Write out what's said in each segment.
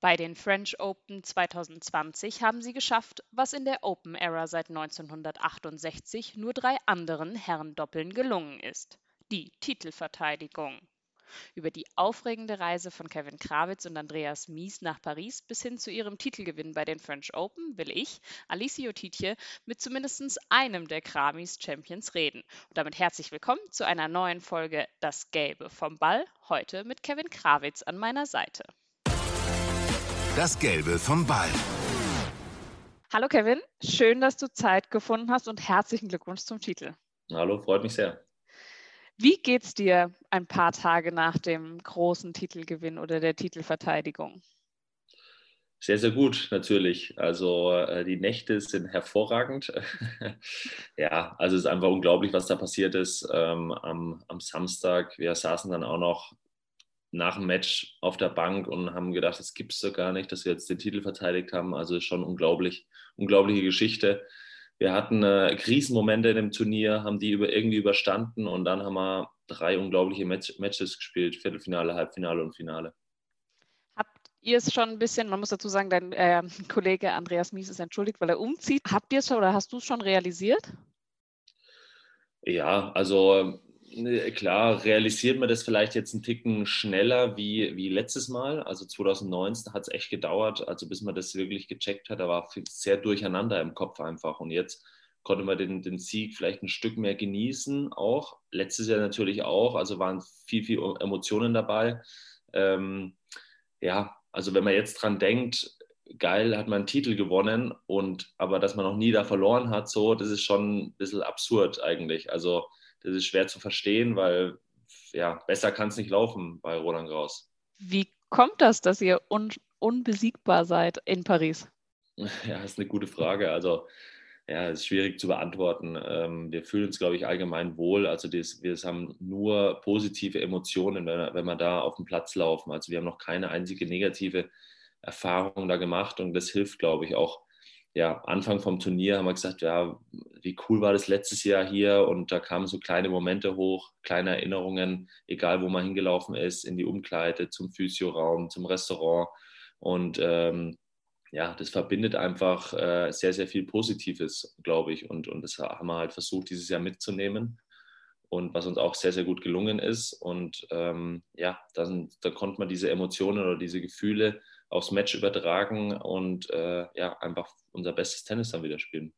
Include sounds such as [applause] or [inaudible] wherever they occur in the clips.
Bei den French Open 2020 haben sie geschafft, was in der Open Era seit 1968 nur drei anderen Herrendoppeln gelungen ist: die Titelverteidigung. Über die aufregende Reise von Kevin Krawitz und Andreas Mies nach Paris bis hin zu ihrem Titelgewinn bei den French Open will ich, Alicio Tietje, mit zumindest einem der Kramis Champions reden. Und damit herzlich willkommen zu einer neuen Folge Das Gelbe vom Ball, heute mit Kevin Krawitz an meiner Seite. Das Gelbe vom Ball. Hallo Kevin, schön, dass du Zeit gefunden hast und herzlichen Glückwunsch zum Titel. Hallo, freut mich sehr. Wie geht's dir ein paar Tage nach dem großen Titelgewinn oder der Titelverteidigung? Sehr, sehr gut, natürlich. Also äh, die Nächte sind hervorragend. [laughs] ja, also es ist einfach unglaublich, was da passiert ist ähm, am, am Samstag. Wir saßen dann auch noch nach dem Match auf der Bank und haben gedacht, das gibt es doch gar nicht, dass wir jetzt den Titel verteidigt haben. Also schon unglaublich, unglaubliche Geschichte. Wir hatten äh, Krisenmomente in dem Turnier, haben die über, irgendwie überstanden und dann haben wir drei unglaubliche Match Matches gespielt, Viertelfinale, Halbfinale und Finale. Habt ihr es schon ein bisschen, man muss dazu sagen, dein äh, Kollege Andreas Mies ist entschuldigt, weil er umzieht. Habt ihr es schon oder hast du es schon realisiert? Ja, also Ne, klar, realisiert man das vielleicht jetzt einen Ticken schneller wie, wie letztes Mal. Also 2019 hat es echt gedauert, also bis man das wirklich gecheckt hat. Da war sehr durcheinander im Kopf einfach. Und jetzt konnte man den, den Sieg vielleicht ein Stück mehr genießen, auch. Letztes Jahr natürlich auch. Also waren viel, viel Emotionen dabei. Ähm, ja, also wenn man jetzt dran denkt, geil, hat man einen Titel gewonnen und aber dass man noch nie da verloren hat, so, das ist schon ein bisschen absurd eigentlich. Also das ist schwer zu verstehen, weil ja, besser kann es nicht laufen bei Roland Graus. Wie kommt das, dass ihr un unbesiegbar seid in Paris? [laughs] Ja, das ist eine gute Frage. Also, ja, es ist schwierig zu beantworten. Ähm, wir fühlen uns, glaube ich, allgemein wohl. Also, das, wir haben nur positive Emotionen, wenn, wenn wir da auf dem Platz laufen. Also, wir haben noch keine einzige negative Erfahrung da gemacht und das hilft, glaube ich, auch ja, Anfang vom Turnier haben wir gesagt, ja, wie cool war das letztes Jahr hier? Und da kamen so kleine Momente hoch, kleine Erinnerungen, egal wo man hingelaufen ist, in die Umkleide, zum Physioraum, zum Restaurant. Und ähm, ja, das verbindet einfach äh, sehr, sehr viel Positives, glaube ich. Und, und das haben wir halt versucht, dieses Jahr mitzunehmen. Und was uns auch sehr, sehr gut gelungen ist. Und ähm, ja, dann, da konnte man diese Emotionen oder diese Gefühle aufs Match übertragen und äh, ja, einfach unser bestes Tennis dann wieder spielen.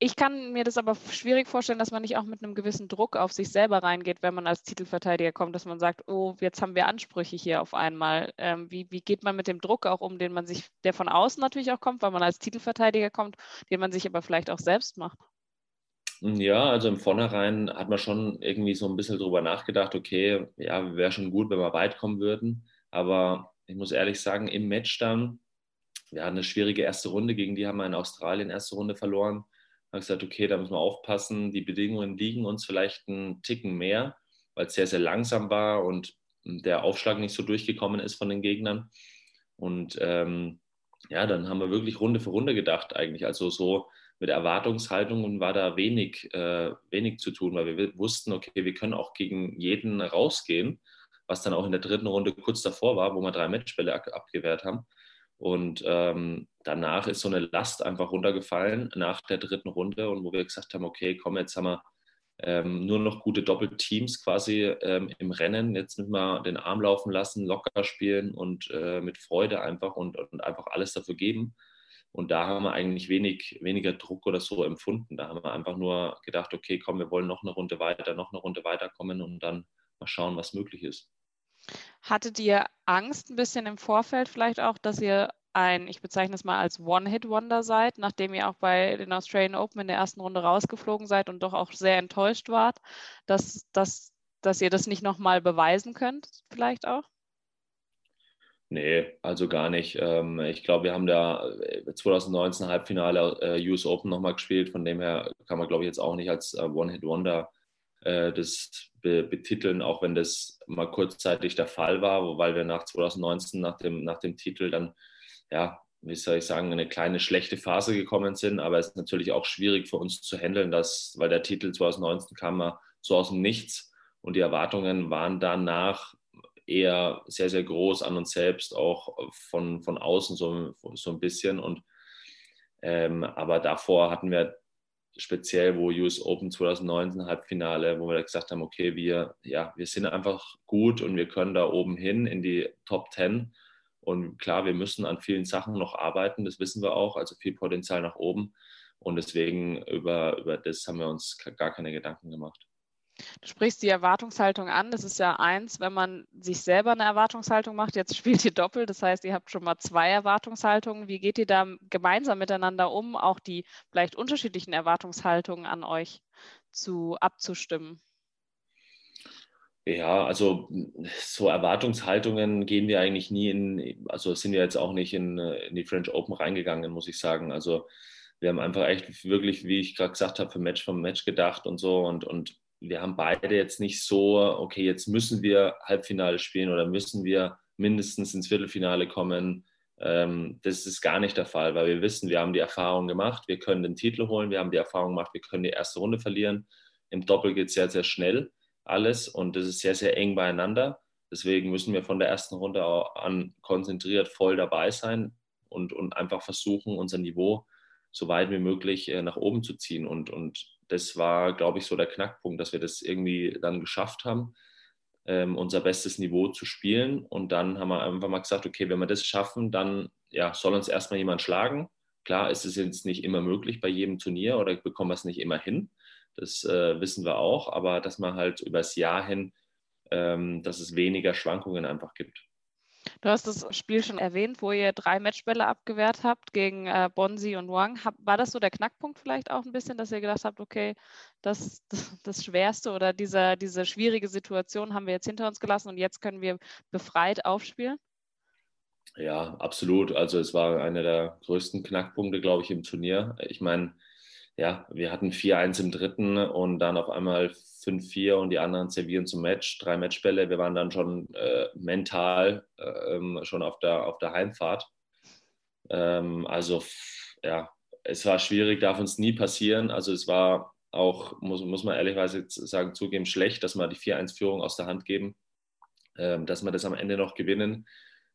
Ich kann mir das aber schwierig vorstellen, dass man nicht auch mit einem gewissen Druck auf sich selber reingeht, wenn man als Titelverteidiger kommt, dass man sagt, oh, jetzt haben wir Ansprüche hier auf einmal. Ähm, wie, wie geht man mit dem Druck auch um, den man sich, der von außen natürlich auch kommt, weil man als Titelverteidiger kommt, den man sich aber vielleicht auch selbst macht? Ja, also im Vornherein hat man schon irgendwie so ein bisschen drüber nachgedacht, okay, ja, wäre schon gut, wenn wir weit kommen würden. Aber ich muss ehrlich sagen, im Match dann, wir hatten eine schwierige erste Runde, gegen die haben wir in Australien erste Runde verloren. Da habe ich gesagt, okay, da müssen wir aufpassen, die Bedingungen liegen uns vielleicht einen Ticken mehr, weil es sehr, sehr langsam war und der Aufschlag nicht so durchgekommen ist von den Gegnern. Und ähm, ja, dann haben wir wirklich Runde für Runde gedacht eigentlich. Also so mit Erwartungshaltungen war da wenig, äh, wenig zu tun, weil wir wussten, okay, wir können auch gegen jeden rausgehen was dann auch in der dritten Runde kurz davor war, wo wir drei Matchbälle abgewehrt haben. Und ähm, danach ist so eine Last einfach runtergefallen nach der dritten Runde und wo wir gesagt haben, okay, komm, jetzt haben wir ähm, nur noch gute Doppelteams quasi ähm, im Rennen. Jetzt müssen wir den Arm laufen lassen, locker spielen und äh, mit Freude einfach und, und, einfach alles dafür geben. Und da haben wir eigentlich wenig, weniger Druck oder so empfunden. Da haben wir einfach nur gedacht, okay, komm, wir wollen noch eine Runde weiter, noch eine Runde weiterkommen und dann mal schauen, was möglich ist. Hattet ihr Angst ein bisschen im Vorfeld vielleicht auch, dass ihr ein, ich bezeichne es mal als One-Hit-Wonder seid, nachdem ihr auch bei den Australian Open in der ersten Runde rausgeflogen seid und doch auch sehr enttäuscht wart, dass, dass, dass ihr das nicht nochmal beweisen könnt, vielleicht auch? Nee, also gar nicht. Ähm, ich glaube, wir haben da 2019 äh, Halbfinale äh, US Open nochmal gespielt. Von dem her kann man, glaube ich, jetzt auch nicht als äh, das betiteln, auch wenn das mal kurzzeitig der Fall war, weil wir nach 2019, nach dem, nach dem Titel dann, ja, wie soll ich sagen, eine kleine schlechte Phase gekommen sind. Aber es ist natürlich auch schwierig für uns zu handeln, dass, weil der Titel 2019 kam mal so aus dem Nichts und die Erwartungen waren danach eher sehr, sehr groß an uns selbst, auch von, von außen so, so ein bisschen. Und, ähm, aber davor hatten wir speziell, wo US Open 2019 Halbfinale, wo wir gesagt haben, okay, wir, ja, wir sind einfach gut und wir können da oben hin in die Top 10. Und klar, wir müssen an vielen Sachen noch arbeiten, das wissen wir auch, also viel Potenzial nach oben. Und deswegen über, über das haben wir uns gar keine Gedanken gemacht. Du sprichst die Erwartungshaltung an. Das ist ja eins, wenn man sich selber eine Erwartungshaltung macht. Jetzt [laughs] spielt ihr doppelt, das heißt, ihr habt schon mal zwei Erwartungshaltungen. Wie geht ihr da gemeinsam miteinander um, auch die vielleicht unterschiedlichen Erwartungshaltungen an euch zu abzustimmen? Ja, also so Erwartungshaltungen gehen wir eigentlich nie in, also sind wir jetzt auch nicht in, in die French Open reingegangen, muss ich sagen. Also wir haben einfach echt wirklich, wie ich gerade gesagt habe, für Match vom Match gedacht und so und, und wir haben beide jetzt nicht so, okay, jetzt müssen wir Halbfinale spielen oder müssen wir mindestens ins Viertelfinale kommen. Ähm, das ist gar nicht der Fall, weil wir wissen, wir haben die Erfahrung gemacht, wir können den Titel holen, wir haben die Erfahrung gemacht, wir können die erste Runde verlieren. Im Doppel geht es sehr, sehr schnell alles und das ist sehr, sehr eng beieinander. Deswegen müssen wir von der ersten Runde an konzentriert voll dabei sein und, und einfach versuchen, unser Niveau so weit wie möglich äh, nach oben zu ziehen. Und, und das war, glaube ich, so der Knackpunkt, dass wir das irgendwie dann geschafft haben, ähm, unser bestes Niveau zu spielen. Und dann haben wir einfach mal gesagt, okay, wenn wir das schaffen, dann ja, soll uns erstmal jemand schlagen. Klar ist es jetzt nicht immer möglich bei jedem Turnier oder bekommen wir es nicht immer hin. Das äh, wissen wir auch, aber dass man halt übers Jahr hin, ähm, dass es weniger Schwankungen einfach gibt. Du hast das Spiel schon erwähnt, wo ihr drei Matchbälle abgewehrt habt gegen äh, Bonsi und Wang. War das so der Knackpunkt vielleicht auch ein bisschen, dass ihr gedacht habt, okay, das, das, [laughs] das Schwerste oder diese, diese schwierige Situation haben wir jetzt hinter uns gelassen und jetzt können wir befreit aufspielen? Ja, absolut. Also es war einer der größten Knackpunkte, glaube ich, im Turnier. Ich meine, ja, wir hatten 4-1 im dritten und dann auf einmal 5-4 und die anderen servieren zum Match, drei Matchbälle. Wir waren dann schon äh, mental äh, schon auf der, auf der Heimfahrt. Ähm, also ja, es war schwierig, darf uns nie passieren. Also es war auch, muss, muss man ehrlicherweise sagen, zugeben, schlecht, dass wir die 4-1-Führung aus der Hand geben, ähm, dass wir das am Ende noch gewinnen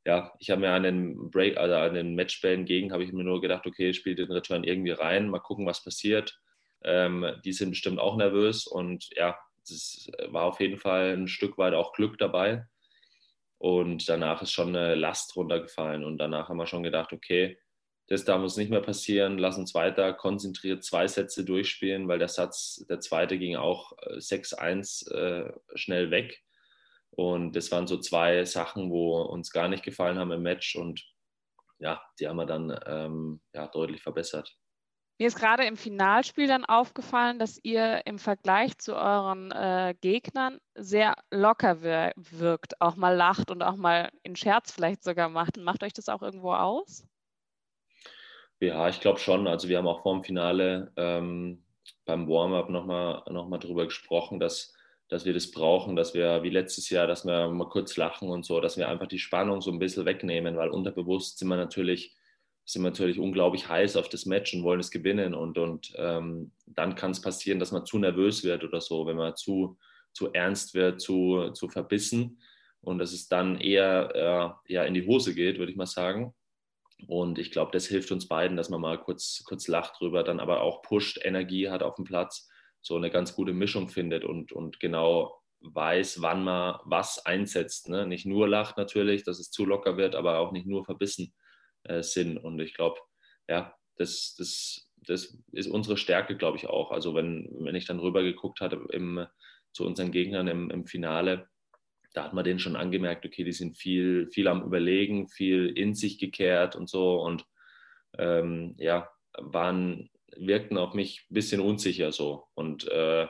ja, ich habe mir an den Break, also an den Matchbällen gegen, habe ich mir nur gedacht, okay, spiel den Return irgendwie rein, mal gucken, was passiert. Ähm, die sind bestimmt auch nervös und ja, es war auf jeden Fall ein Stück weit auch Glück dabei. Und danach ist schon eine Last runtergefallen und danach haben wir schon gedacht, okay, das darf uns nicht mehr passieren, lass uns weiter konzentriert zwei Sätze durchspielen, weil der Satz, der zweite ging auch 6-1 äh, äh, schnell weg. Und das waren so zwei Sachen, wo uns gar nicht gefallen haben im Match und ja, die haben wir dann ähm, ja, deutlich verbessert. Mir ist gerade im Finalspiel dann aufgefallen, dass ihr im Vergleich zu euren äh, Gegnern sehr locker wir wirkt, auch mal lacht und auch mal in Scherz vielleicht sogar macht. Macht euch das auch irgendwo aus? Ja, ich glaube schon. Also wir haben auch vor dem Finale ähm, beim Warm-up nochmal noch mal drüber gesprochen, dass dass wir das brauchen, dass wir wie letztes Jahr, dass wir mal kurz lachen und so, dass wir einfach die Spannung so ein bisschen wegnehmen, weil unterbewusst sind wir natürlich, sind wir natürlich unglaublich heiß auf das Match und wollen es gewinnen und, und ähm, dann kann es passieren, dass man zu nervös wird oder so, wenn man zu, zu ernst wird, zu, zu verbissen und dass es dann eher, äh, eher in die Hose geht, würde ich mal sagen. Und ich glaube, das hilft uns beiden, dass man mal kurz, kurz lacht drüber, dann aber auch pusht, Energie hat auf dem Platz so eine ganz gute Mischung findet und, und genau weiß, wann man was einsetzt. Ne? Nicht nur lacht natürlich, dass es zu locker wird, aber auch nicht nur verbissen äh, sind. Und ich glaube, ja, das, das, das ist unsere Stärke, glaube ich, auch. Also wenn, wenn ich dann rüber geguckt hatte im, zu unseren Gegnern im, im Finale, da hat man denen schon angemerkt, okay, die sind viel, viel am Überlegen, viel in sich gekehrt und so und ähm, ja, waren wirkten auf mich ein bisschen unsicher so. Und äh,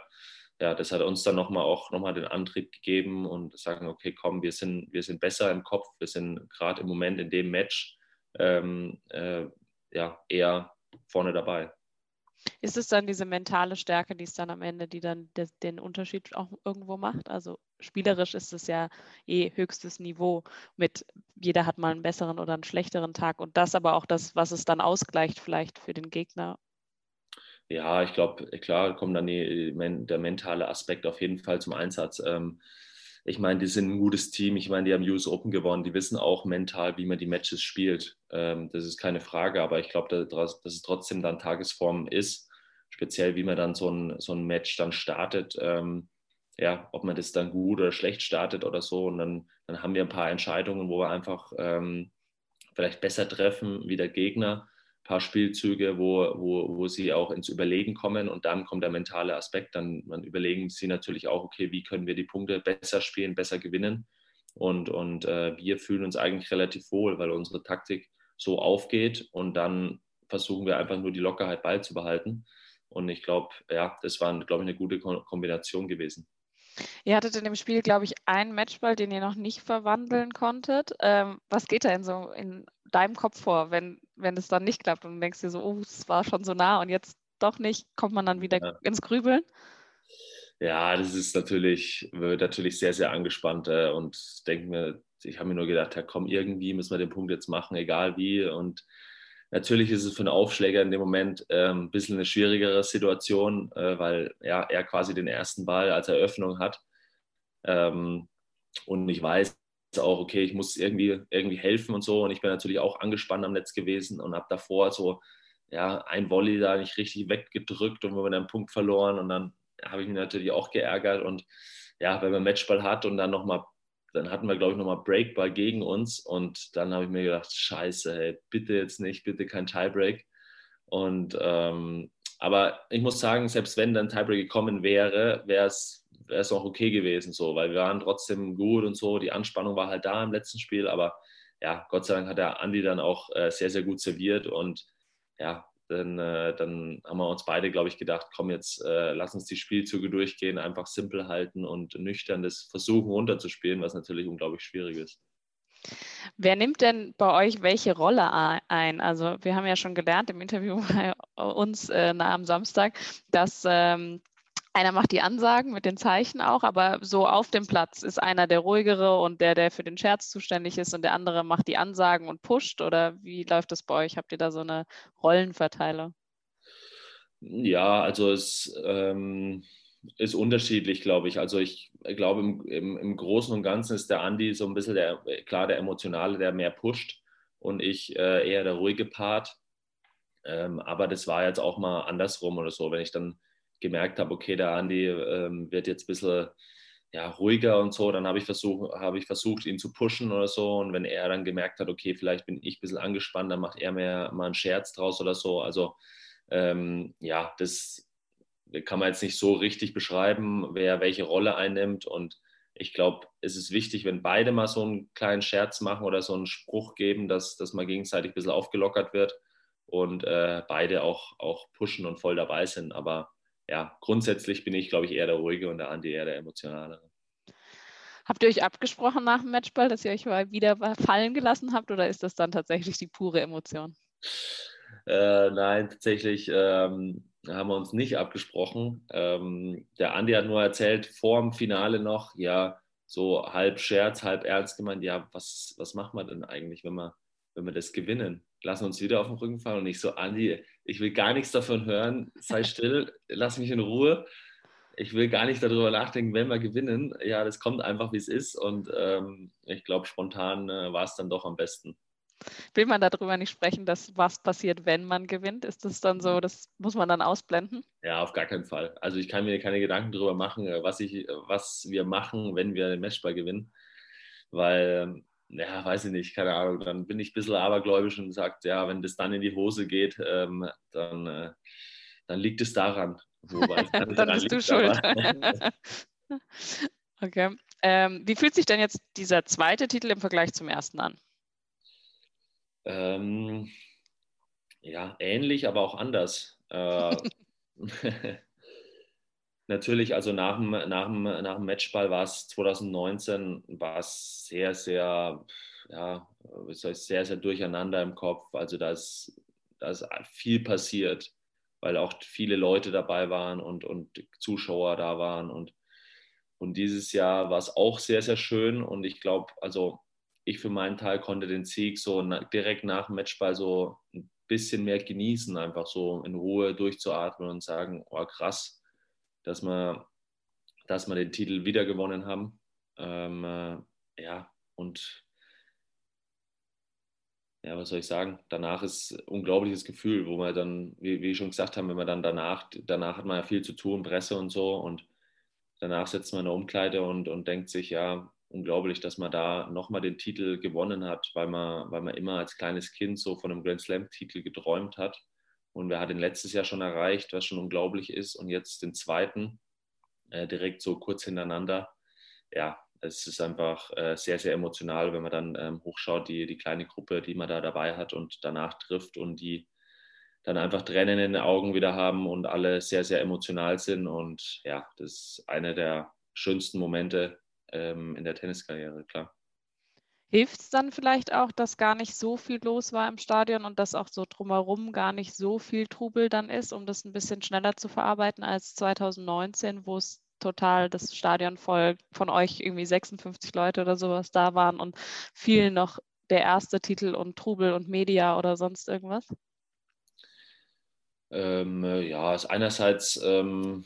ja, das hat uns dann nochmal auch nochmal den Antrieb gegeben und sagen, okay, komm, wir sind, wir sind besser im Kopf, wir sind gerade im Moment in dem Match ähm, äh, ja, eher vorne dabei. Ist es dann diese mentale Stärke, die es dann am Ende, die dann de, den Unterschied auch irgendwo macht? Also spielerisch ist es ja eh höchstes Niveau mit jeder hat mal einen besseren oder einen schlechteren Tag und das aber auch das, was es dann ausgleicht vielleicht für den Gegner ja, ich glaube, klar kommt dann die, der mentale Aspekt auf jeden Fall zum Einsatz. Ähm, ich meine, die sind ein gutes Team. Ich meine, die haben US Open gewonnen. Die wissen auch mental, wie man die Matches spielt. Ähm, das ist keine Frage. Aber ich glaube, dass, dass es trotzdem dann Tagesform ist. Speziell, wie man dann so ein, so ein Match dann startet. Ähm, ja, ob man das dann gut oder schlecht startet oder so. Und dann, dann haben wir ein paar Entscheidungen, wo wir einfach vielleicht besser treffen wie der Gegner. Paar Spielzüge, wo, wo, wo sie auch ins Überlegen kommen und dann kommt der mentale Aspekt. Dann, dann überlegen sie natürlich auch, okay, wie können wir die Punkte besser spielen, besser gewinnen. Und, und äh, wir fühlen uns eigentlich relativ wohl, weil unsere Taktik so aufgeht und dann versuchen wir einfach nur die Lockerheit beizubehalten. Und ich glaube, ja, das war, glaube ich, eine gute Kombination gewesen. Ihr hattet in dem Spiel, glaube ich, einen Matchball, den ihr noch nicht verwandeln konntet. Ähm, was geht da in so in deinem Kopf vor, wenn, wenn es dann nicht klappt und du denkst dir so, oh, es war schon so nah und jetzt doch nicht, kommt man dann wieder ja. ins Grübeln? Ja, das ist natürlich, wird natürlich sehr, sehr angespannt äh, und denke mir, ich habe mir nur gedacht, ja komm, irgendwie müssen wir den Punkt jetzt machen, egal wie. Und natürlich ist es für einen Aufschläger in dem Moment äh, ein bisschen eine schwierigere Situation, äh, weil ja, er quasi den ersten Ball als Eröffnung hat. Ähm, und ich weiß auch, okay, ich muss irgendwie, irgendwie helfen und so. Und ich bin natürlich auch angespannt am Netz gewesen und habe davor so ja, ein Volley da nicht richtig weggedrückt und wir haben einen Punkt verloren. Und dann habe ich mich natürlich auch geärgert. Und ja, wenn man Matchball hat und dann nochmal dann hatten wir, glaube ich, nochmal Breakball gegen uns und dann habe ich mir gedacht, scheiße, hey, bitte jetzt nicht, bitte kein Tiebreak. Und ähm, aber ich muss sagen, selbst wenn dann Tiebreak gekommen wäre, wäre es wäre es auch okay gewesen, so, weil wir waren trotzdem gut und so. Die Anspannung war halt da im letzten Spiel, aber ja, Gott sei Dank hat der Andi dann auch äh, sehr, sehr gut serviert und ja, dann, äh, dann haben wir uns beide, glaube ich, gedacht, komm jetzt, äh, lass uns die Spielzüge durchgehen, einfach simpel halten und nüchtern das versuchen runterzuspielen, was natürlich unglaublich schwierig ist. Wer nimmt denn bei euch welche Rolle ein? Also wir haben ja schon gelernt im Interview [laughs] bei uns äh, am Samstag, dass ähm, einer macht die Ansagen mit den Zeichen auch, aber so auf dem Platz ist einer der ruhigere und der, der für den Scherz zuständig ist und der andere macht die Ansagen und pusht oder wie läuft das bei euch? Habt ihr da so eine Rollenverteilung? Ja, also es ähm, ist unterschiedlich, glaube ich. Also ich glaube, im, im, im, Großen und Ganzen ist der Andi so ein bisschen der, klar, der Emotionale, der mehr pusht und ich äh, eher der ruhige Part. Ähm, aber das war jetzt auch mal andersrum oder so, wenn ich dann gemerkt habe, okay, der Andi ähm, wird jetzt ein bisschen ja, ruhiger und so, dann habe ich, versuch, hab ich versucht, ihn zu pushen oder so. Und wenn er dann gemerkt hat, okay, vielleicht bin ich ein bisschen angespannt, dann macht er mir mal einen Scherz draus oder so. Also ähm, ja, das kann man jetzt nicht so richtig beschreiben, wer welche Rolle einnimmt. Und ich glaube, es ist wichtig, wenn beide mal so einen kleinen Scherz machen oder so einen Spruch geben, dass, dass man gegenseitig ein bisschen aufgelockert wird und äh, beide auch, auch pushen und voll dabei sind. Aber ja, grundsätzlich bin ich, glaube ich, eher der Ruhige und der Andi eher der Emotionale. Habt ihr euch abgesprochen nach dem Matchball, dass ihr euch mal wieder fallen gelassen habt oder ist das dann tatsächlich die pure Emotion? Äh, nein, tatsächlich ähm, haben wir uns nicht abgesprochen. Ähm, der Andi hat nur erzählt, vor dem Finale noch, ja, so halb Scherz, halb ernst gemeint, ja, was, was macht man denn eigentlich, wenn wir, wenn wir das gewinnen? lassen uns wieder auf den Rücken fallen und ich so, Andi, ich will gar nichts davon hören, sei [laughs] still, lass mich in Ruhe. Ich will gar nicht darüber nachdenken, wenn wir gewinnen. Ja, das kommt einfach, wie es ist und ähm, ich glaube, spontan äh, war es dann doch am besten. Will man darüber nicht sprechen, dass was passiert, wenn man gewinnt? Ist das dann so, das muss man dann ausblenden? Ja, auf gar keinen Fall. Also ich kann mir keine Gedanken darüber machen, äh, was, ich, was wir machen, wenn wir den Matchball gewinnen. Weil ähm, ja, weiß ich nicht, keine Ahnung, dann bin ich ein bisschen abergläubisch und sage, ja, wenn das dann in die Hose geht, ähm, dann, äh, dann liegt es daran. [laughs] Wobei dann, dann bist du schuld. [laughs] okay. Ähm, wie fühlt sich denn jetzt dieser zweite Titel im Vergleich zum ersten an? Ähm, ja, ähnlich, aber auch anders. Äh, [laughs] natürlich, also nach dem, nach dem, nach dem Matchball war es 2019 war es sehr, sehr, ja, sehr, sehr durcheinander im Kopf. Also da ist, da ist viel passiert, weil auch viele Leute dabei waren und, und Zuschauer da waren. Und, und dieses Jahr war es auch sehr, sehr schön. Und ich glaube, also ich für meinen Teil konnte den Sieg so direkt nach dem Matchball so ein bisschen mehr genießen, einfach so in Ruhe durchzuatmen und sagen, oh krass, dass wir, dass wir den Titel wieder gewonnen haben. Ähm, äh, ja, und ja, was soll ich sagen? Danach ist ein unglaubliches Gefühl, wo man dann, wie, wie schon gesagt haben, wenn man dann danach, danach hat man ja viel zu tun, Presse und so und danach sitzt man in der Umkleide und, und denkt sich, ja, unglaublich, dass man da nochmal den Titel gewonnen hat, weil man, weil man immer als kleines Kind so von einem Grand Slam-Titel geträumt hat. Und wer hat den letztes Jahr schon erreicht, was schon unglaublich ist, und jetzt den zweiten äh, direkt so kurz hintereinander. Ja, es ist einfach äh, sehr, sehr emotional, wenn man dann ähm, hochschaut, die, die kleine Gruppe, die man da dabei hat und danach trifft und die dann einfach Tränen in den Augen wieder haben und alle sehr, sehr emotional sind. Und ja, das ist einer der schönsten Momente ähm, in der Tenniskarriere, klar. Hilft es dann vielleicht auch, dass gar nicht so viel los war im Stadion und dass auch so drumherum gar nicht so viel Trubel dann ist, um das ein bisschen schneller zu verarbeiten als 2019, wo es total das Stadion voll von euch irgendwie 56 Leute oder sowas da waren und viel noch der erste Titel und Trubel und Media oder sonst irgendwas? Ähm, äh, ja, ist einerseits ähm,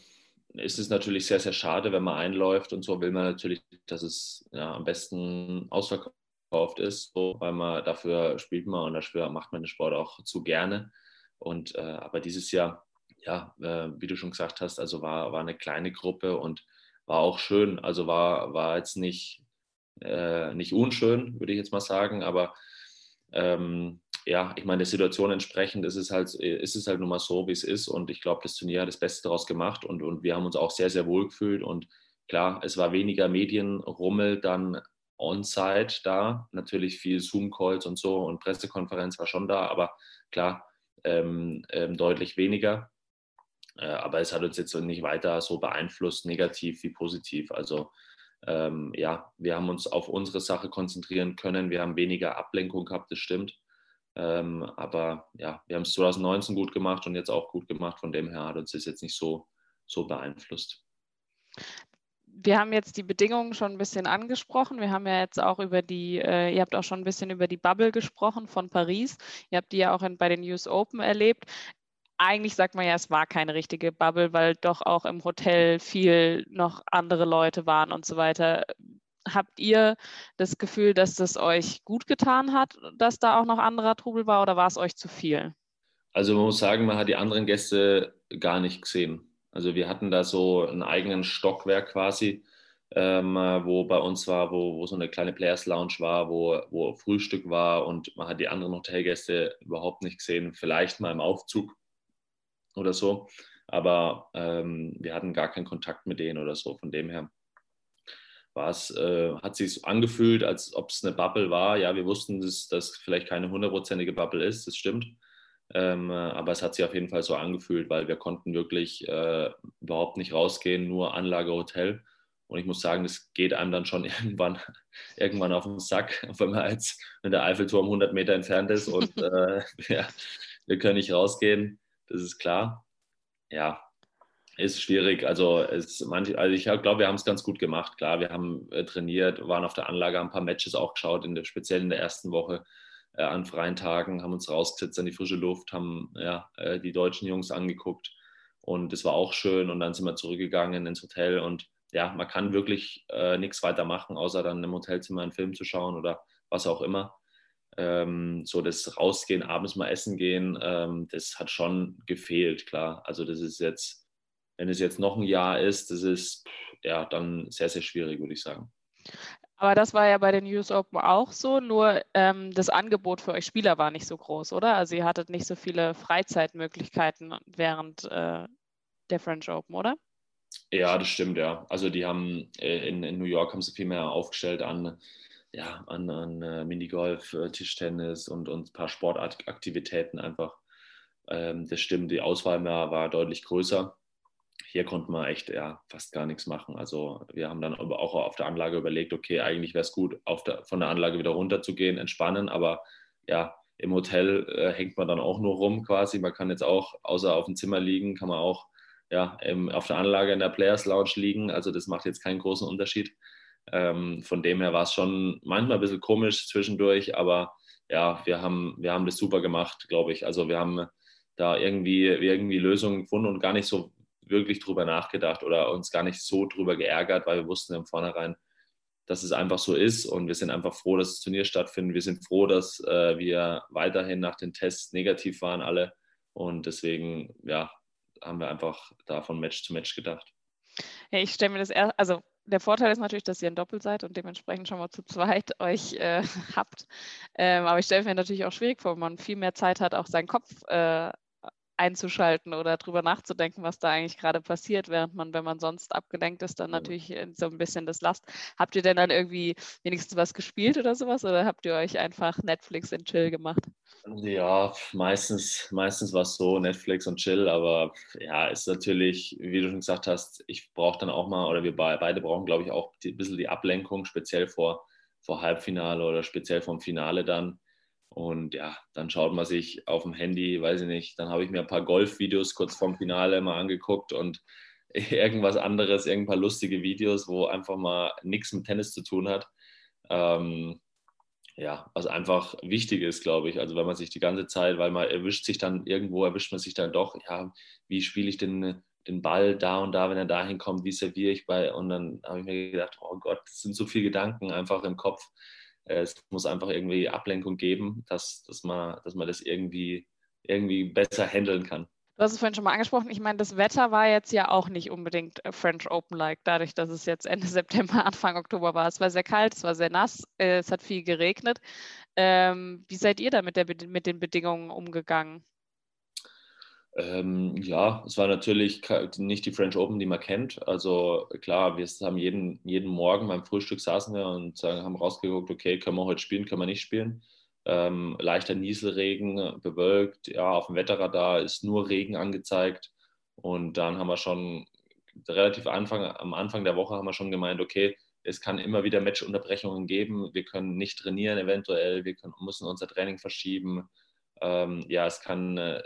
ist es natürlich sehr, sehr schade, wenn man einläuft und so will man natürlich, dass es ja, am besten ausverkauft ist, so, weil man dafür spielt man und dafür macht man den Sport auch zu gerne. Und äh, aber dieses Jahr ja, äh, wie du schon gesagt hast, also war, war eine kleine Gruppe und war auch schön. Also war, war jetzt nicht, äh, nicht unschön, würde ich jetzt mal sagen, aber ähm, ja, ich meine, der Situation entsprechend ist es halt, ist es halt nun mal so, wie es ist. Und ich glaube, das Turnier hat das Beste daraus gemacht und, und wir haben uns auch sehr, sehr wohl gefühlt. Und klar, es war weniger Medienrummel dann on-site da. Natürlich viel Zoom-Calls und so und Pressekonferenz war schon da, aber klar, ähm, ähm, deutlich weniger. Äh, aber es hat uns jetzt nicht weiter so beeinflusst, negativ wie positiv. Also ähm, ja, wir haben uns auf unsere Sache konzentrieren können. Wir haben weniger Ablenkung gehabt, das stimmt. Ähm, aber ja, wir haben es 2019 gut gemacht und jetzt auch gut gemacht. Von dem her hat uns das jetzt nicht so, so beeinflusst. Wir haben jetzt die Bedingungen schon ein bisschen angesprochen. Wir haben ja jetzt auch über die, äh, ihr habt auch schon ein bisschen über die Bubble gesprochen von Paris. Ihr habt die ja auch in, bei den US Open erlebt eigentlich sagt man ja, es war keine richtige Bubble, weil doch auch im Hotel viel noch andere Leute waren und so weiter. Habt ihr das Gefühl, dass das euch gut getan hat, dass da auch noch anderer Trubel war oder war es euch zu viel? Also man muss sagen, man hat die anderen Gäste gar nicht gesehen. Also wir hatten da so einen eigenen Stockwerk quasi, ähm, wo bei uns war, wo, wo so eine kleine Players Lounge war, wo, wo Frühstück war und man hat die anderen Hotelgäste überhaupt nicht gesehen. Vielleicht mal im Aufzug oder so. Aber ähm, wir hatten gar keinen Kontakt mit denen oder so. Von dem her war es, äh, hat sich angefühlt, als ob es eine Bubble war. Ja, wir wussten, dass das vielleicht keine hundertprozentige Bubble ist, das stimmt. Ähm, aber es hat sich auf jeden Fall so angefühlt, weil wir konnten wirklich äh, überhaupt nicht rausgehen, nur Anlage Hotel. Und ich muss sagen, das geht einem dann schon [laughs] irgendwann, irgendwann auf den Sack, [laughs] wenn man jetzt, wenn der Eiffelturm 100 Meter entfernt ist und [laughs] äh, ja, wir können nicht rausgehen das ist klar. Ja, ist schwierig. Also, es, manche, also ich glaube, wir haben es ganz gut gemacht. Klar, wir haben äh, trainiert, waren auf der Anlage, haben ein paar Matches auch geschaut, in der, speziell in der ersten Woche äh, an freien Tagen, haben uns rausgesetzt an die frische Luft, haben ja, äh, die deutschen Jungs angeguckt und es war auch schön. Und dann sind wir zurückgegangen ins Hotel und ja, man kann wirklich äh, nichts weiter machen, außer dann im Hotelzimmer einen Film zu schauen oder was auch immer ähm, so das Rausgehen, abends mal essen gehen, ähm, das hat schon gefehlt, klar. Also das ist jetzt, wenn es jetzt noch ein Jahr ist, das ist ja dann sehr, sehr schwierig, würde ich sagen. Aber das war ja bei den US Open auch so, nur ähm, das Angebot für euch Spieler war nicht so groß, oder? Also ihr hattet nicht so viele Freizeitmöglichkeiten während äh, der French Open, oder? Ja, das stimmt, ja. Also die haben äh, in, in New York haben sie viel mehr aufgestellt an ja, an, an äh, Minigolf, äh, Tischtennis und, und ein paar Sportaktivitäten einfach. Ähm, das stimmt, die Auswahl war, war deutlich größer. Hier konnte man echt ja, fast gar nichts machen. Also wir haben dann aber auch auf der Anlage überlegt, okay, eigentlich wäre es gut, der, von der Anlage wieder runter zu gehen, entspannen, aber ja, im Hotel äh, hängt man dann auch nur rum quasi. Man kann jetzt auch, außer auf dem Zimmer liegen, kann man auch ja, im, auf der Anlage in der Players Lounge liegen. Also das macht jetzt keinen großen Unterschied. Ähm, von dem her war es schon manchmal ein bisschen komisch zwischendurch, aber ja, wir haben, wir haben das super gemacht, glaube ich. Also wir haben da irgendwie, irgendwie Lösungen gefunden und gar nicht so wirklich drüber nachgedacht oder uns gar nicht so drüber geärgert, weil wir wussten im Vornherein, dass es einfach so ist und wir sind einfach froh, dass das Turnier stattfindet. Wir sind froh, dass äh, wir weiterhin nach den Tests negativ waren alle und deswegen ja, haben wir einfach da von Match zu Match gedacht. Ja, ich stelle mir das eher, also der Vorteil ist natürlich, dass ihr ein Doppel seid und dementsprechend schon mal zu zweit [laughs] euch äh, habt. Ähm, aber ich stelle mir natürlich auch schwierig vor, wenn man viel mehr Zeit hat, auch seinen Kopf äh, einzuschalten oder drüber nachzudenken, was da eigentlich gerade passiert, während man, wenn man sonst abgelenkt ist, dann natürlich so ein bisschen das Last. Habt ihr denn dann irgendwie wenigstens was gespielt oder sowas oder habt ihr euch einfach Netflix und Chill gemacht? Ja, meistens, meistens war es so Netflix und Chill, aber ja, ist natürlich, wie du schon gesagt hast, ich brauche dann auch mal, oder wir beide brauchen, glaube ich, auch ein bisschen die Ablenkung, speziell vor, vor Halbfinale oder speziell vom Finale dann und ja, dann schaut man sich auf dem Handy, weiß ich nicht, dann habe ich mir ein paar Golfvideos kurz vorm Finale mal angeguckt und [laughs] irgendwas anderes, irgendein paar lustige Videos, wo einfach mal nichts mit Tennis zu tun hat. Ähm, ja, was einfach wichtig ist, glaube ich. Also wenn man sich die ganze Zeit, weil man erwischt sich dann irgendwo, erwischt man sich dann doch, ja, wie spiele ich den, den Ball da und da, wenn er dahin kommt, wie serviere ich bei, und dann habe ich mir gedacht, oh Gott, das sind so viele Gedanken einfach im Kopf. Äh, es muss einfach irgendwie Ablenkung geben, dass, dass, man, dass man das irgendwie, irgendwie besser handeln kann. Du hast es vorhin schon mal angesprochen. Ich meine, das Wetter war jetzt ja auch nicht unbedingt äh, French Open-like, dadurch, dass es jetzt Ende [laughs] September, Anfang Oktober war. Es war sehr kalt, es war sehr nass, äh, es hat viel geregnet. Ähm, wie seid ihr da mit, der, mit den Bedingungen umgegangen? Ähm, ja, es war natürlich nicht die French Open, die man kennt. Also klar, wir haben jeden, jeden Morgen beim Frühstück saßen wir und haben rausgeguckt, okay, können wir heute spielen, können wir nicht spielen. Ähm, leichter Nieselregen, bewölkt, ja, auf dem Wetterradar ist nur Regen angezeigt. Und dann haben wir schon relativ Anfang, am Anfang der Woche haben wir schon gemeint, okay, es kann immer wieder Matchunterbrechungen geben, wir können nicht trainieren eventuell, wir können, müssen unser Training verschieben. Ähm, ja, es kann äh,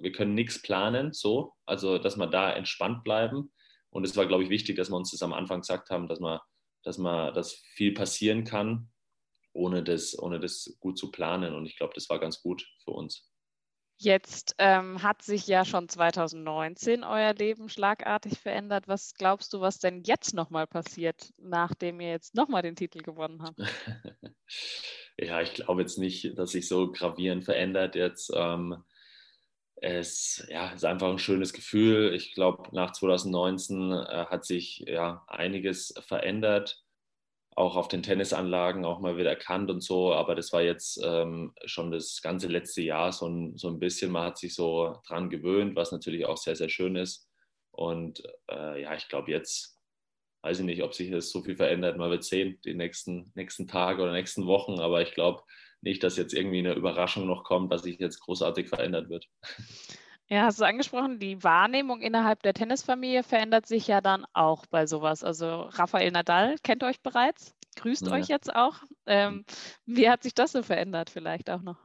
wir können nichts planen, so, also dass wir da entspannt bleiben. Und es war, glaube ich, wichtig, dass wir uns das am Anfang gesagt haben, dass man, dass man, dass viel passieren kann, ohne das, ohne das gut zu planen. Und ich glaube, das war ganz gut für uns. Jetzt ähm, hat sich ja schon 2019 euer Leben schlagartig verändert. Was glaubst du, was denn jetzt nochmal passiert, nachdem ihr jetzt nochmal den Titel gewonnen habt? [laughs] ja, ich glaube jetzt nicht, dass sich so gravierend verändert. Jetzt ähm, es ja, ist einfach ein schönes Gefühl. Ich glaube, nach 2019 äh, hat sich ja einiges verändert, auch auf den Tennisanlagen auch mal wieder erkannt und so. Aber das war jetzt ähm, schon das ganze letzte Jahr so ein, so ein bisschen. Man hat sich so dran gewöhnt, was natürlich auch sehr, sehr schön ist. Und äh, ja, ich glaube, jetzt weiß ich nicht, ob sich das so viel verändert. Man wird sehen, die nächsten, nächsten Tage oder nächsten Wochen. Aber ich glaube, nicht, dass jetzt irgendwie eine Überraschung noch kommt, dass sich jetzt großartig verändert wird. Ja, hast du angesprochen, die Wahrnehmung innerhalb der Tennisfamilie verändert sich ja dann auch bei sowas. Also Rafael Nadal kennt euch bereits, grüßt ja. euch jetzt auch. Ähm, wie hat sich das so verändert vielleicht auch noch?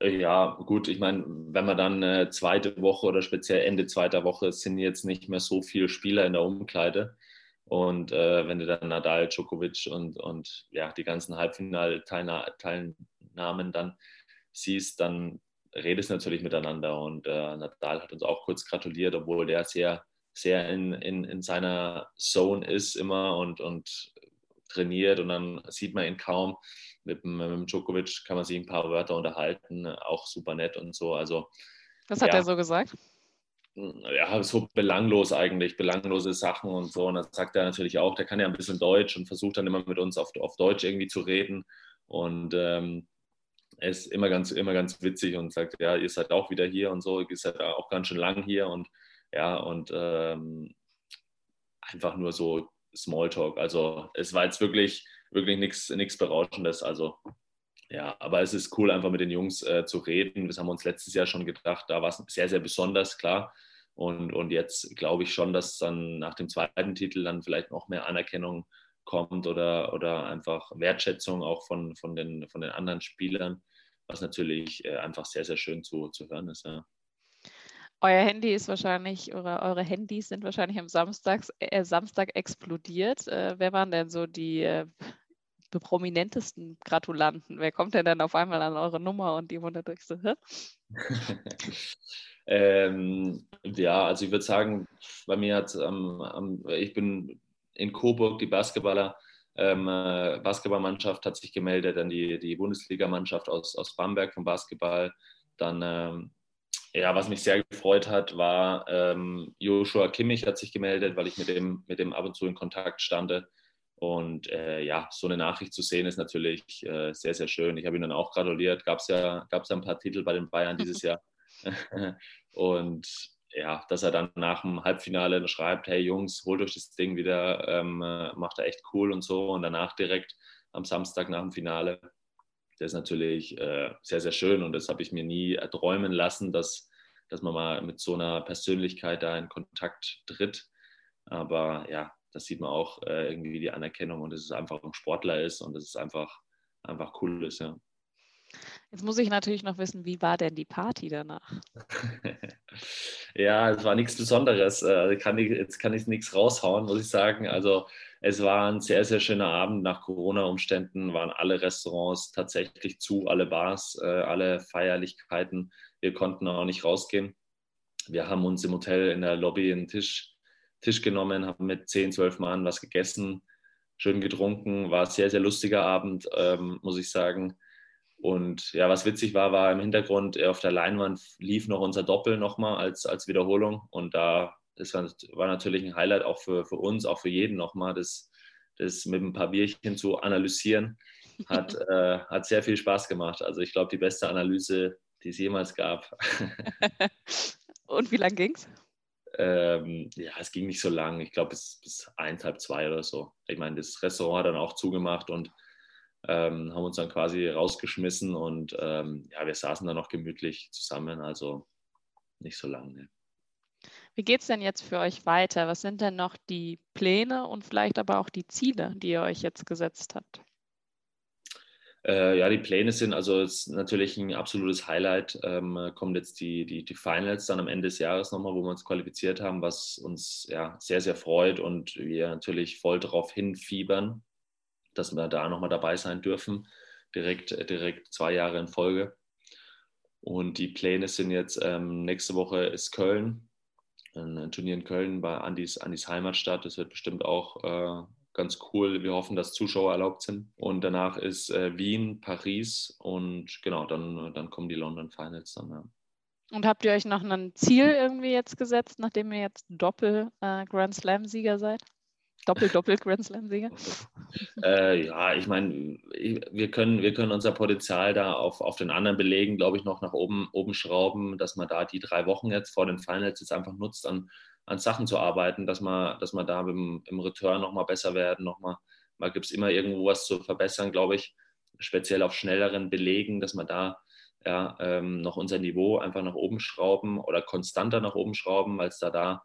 Äh, ja, gut, ich meine, wenn man dann äh, zweite Woche oder speziell Ende zweiter Woche sind jetzt nicht mehr so viele Spieler in der Umkleide. Und äh, wenn du dann Nadal, Djokovic und, und ja, die ganzen Halbfinalteilnahmen dann siehst, dann redest du natürlich miteinander. Und äh, Nadal hat uns auch kurz gratuliert, obwohl der sehr, sehr in, in, in seiner Zone ist immer und, und trainiert. Und dann sieht man ihn kaum. Mit, mit dem Djokovic kann man sich ein paar Wörter unterhalten, auch super nett und so. Also, Was hat ja, er so gesagt? Ja, so belanglos eigentlich, belanglose Sachen und so. Und das sagt er natürlich auch, der kann ja ein bisschen Deutsch und versucht dann immer mit uns auf, auf Deutsch irgendwie zu reden. Und ähm, er ist immer ganz, immer ganz witzig und sagt, ja, ihr seid auch wieder hier und so, ihr seid auch ganz schön lang hier und ja, und ähm, einfach nur so Smalltalk. Also es war jetzt wirklich, wirklich nichts Berauschendes. Also ja, aber es ist cool, einfach mit den Jungs äh, zu reden. Das haben wir uns letztes Jahr schon gedacht. Da war es sehr, sehr besonders, klar. Und, und jetzt glaube ich schon, dass dann nach dem zweiten Titel dann vielleicht noch mehr Anerkennung kommt oder, oder einfach Wertschätzung auch von, von, den, von den anderen Spielern, was natürlich äh, einfach sehr, sehr schön zu, zu hören ist. Ja. Euer Handy ist wahrscheinlich, oder eure Handys sind wahrscheinlich am Samstag, äh, Samstag explodiert. Äh, wer waren denn so die äh, prominentesten Gratulanten? Wer kommt denn dann auf einmal an eure Nummer und die wundert euch [laughs] so, ähm, ja, also ich würde sagen, bei mir hat ähm, ich bin in Coburg, die Basketballer ähm, äh, Basketballmannschaft hat sich gemeldet, dann die, die Bundesligamannschaft aus, aus Bamberg vom Basketball. Dann, ähm, ja, was mich sehr gefreut hat, war ähm, Joshua Kimmich hat sich gemeldet, weil ich mit dem, mit dem ab und zu in Kontakt stande. Und äh, ja, so eine Nachricht zu sehen ist natürlich äh, sehr, sehr schön. Ich habe ihn dann auch gratuliert. Gab es ja, gab's ja ein paar Titel bei den Bayern dieses [laughs] Jahr. und ja, dass er dann nach dem Halbfinale schreibt, hey Jungs, holt euch das Ding wieder, ähm, äh, macht er echt cool und so. Und danach direkt am Samstag nach dem Finale, das ist natürlich äh, sehr, sehr schön. Und das habe ich mir nie erträumen lassen, dass, dass man mal mit so einer Persönlichkeit da in Kontakt tritt. Aber ja, das sieht man auch äh, irgendwie die Anerkennung und dass es einfach ein Sportler ist und dass es einfach, einfach cool ist, ja. Jetzt muss ich natürlich noch wissen, wie war denn die Party danach? [laughs] ja, es war nichts Besonderes. Äh, kann ich, jetzt kann ich nichts raushauen, muss ich sagen. Also es war ein sehr, sehr schöner Abend. Nach Corona-Umständen waren alle Restaurants tatsächlich zu, alle Bars, äh, alle Feierlichkeiten. Wir konnten auch nicht rausgehen. Wir haben uns im Hotel in der Lobby einen Tisch, Tisch genommen, haben mit 10, 12 Mann was gegessen, schön getrunken. War ein sehr, sehr lustiger Abend, ähm, muss ich sagen und ja, was witzig war, war im Hintergrund äh, auf der Leinwand lief noch unser Doppel nochmal als, als Wiederholung. Und da, das war, war natürlich ein Highlight auch für, für uns, auch für jeden nochmal, das, das mit ein paar Bierchen zu analysieren. Hat, [laughs] äh, hat sehr viel Spaß gemacht. Also ich glaube, die beste Analyse, die es jemals gab. [laughs] [laughs] Und wie lang ging es? Ähm, ja, es ging nicht so lang. Ich glaube, bis, bis eins, zwei oder so. Ich meine, das Restaurant hat dann auch zugemacht und ähm, haben uns dann quasi rausgeschmissen und ähm, ja, wir saßen dann noch gemütlich zusammen, also nicht so lange. Ne. Wie geht es denn jetzt für euch weiter? Was sind denn noch die Pläne und vielleicht aber auch die Ziele, die ihr euch jetzt gesetzt habt? Äh, ja, die Pläne sind also ist natürlich ein absolutes Highlight. Ähm, kommen jetzt die, die, die Finals dann am Ende des Jahres nochmal, wo wir uns qualifiziert haben, was uns ja sehr, sehr freut und wir natürlich voll darauf hinfiebern dass wir da nochmal dabei sein dürfen, direkt, äh, direkt zwei Jahre in Folge. Und die Pläne sind jetzt, ähm, nächste Woche ist Köln, ein Turnier in Köln bei Andis, Andis Heimatstadt. Das wird bestimmt auch äh, ganz cool. Wir hoffen, dass Zuschauer erlaubt sind. Und danach ist äh, Wien, Paris und genau, dann, dann kommen die London Finals dann. Ja. Und habt ihr euch noch ein Ziel irgendwie jetzt gesetzt, nachdem ihr jetzt Doppel äh, Slam-Sieger seid? Doppel-Doppel-Grand [laughs] Slam-Sieger? äh, ja, ich meine, wir können, wir können unser Potenzial da auf, auf den anderen Belegen, glaube ich, noch nach oben, oben schrauben, dass man da die drei Wochen jetzt vor den Finals jetzt einfach nutzt, an, an Sachen zu arbeiten, dass man, dass man da im, im Return nochmal besser werden, nochmal, mal gibt es immer irgendwo was zu verbessern, glaube ich, speziell auf schnelleren Belegen, dass man da ja, ähm, noch unser Niveau einfach nach oben schrauben oder konstanter nach oben schrauben, weil es da da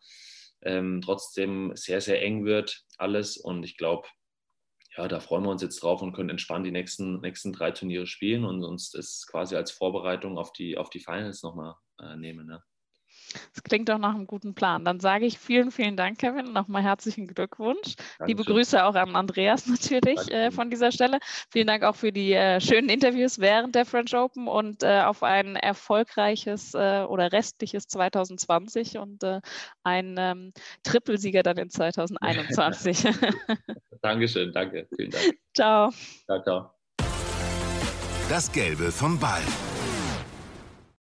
ähm, trotzdem sehr, sehr eng wird alles. Und ich glaube, ja, da freuen wir uns jetzt drauf und können entspannt die nächsten, nächsten drei Turniere spielen und uns das quasi als Vorbereitung auf die, auf die Finals nochmal äh, nehmen. Ne? Das klingt doch nach einem guten Plan. Dann sage ich vielen, vielen Dank, Kevin. Nochmal herzlichen Glückwunsch. Dankeschön. Liebe Grüße auch an Andreas natürlich äh, von dieser Stelle. Vielen Dank auch für die äh, schönen Interviews während der French Open und äh, auf ein erfolgreiches äh, oder restliches 2020 und äh, ein ähm, Trippelsieger dann in 2021. [laughs] Dankeschön, danke. Vielen Dank. Ciao. Ciao, ciao. Das Gelbe vom Ball.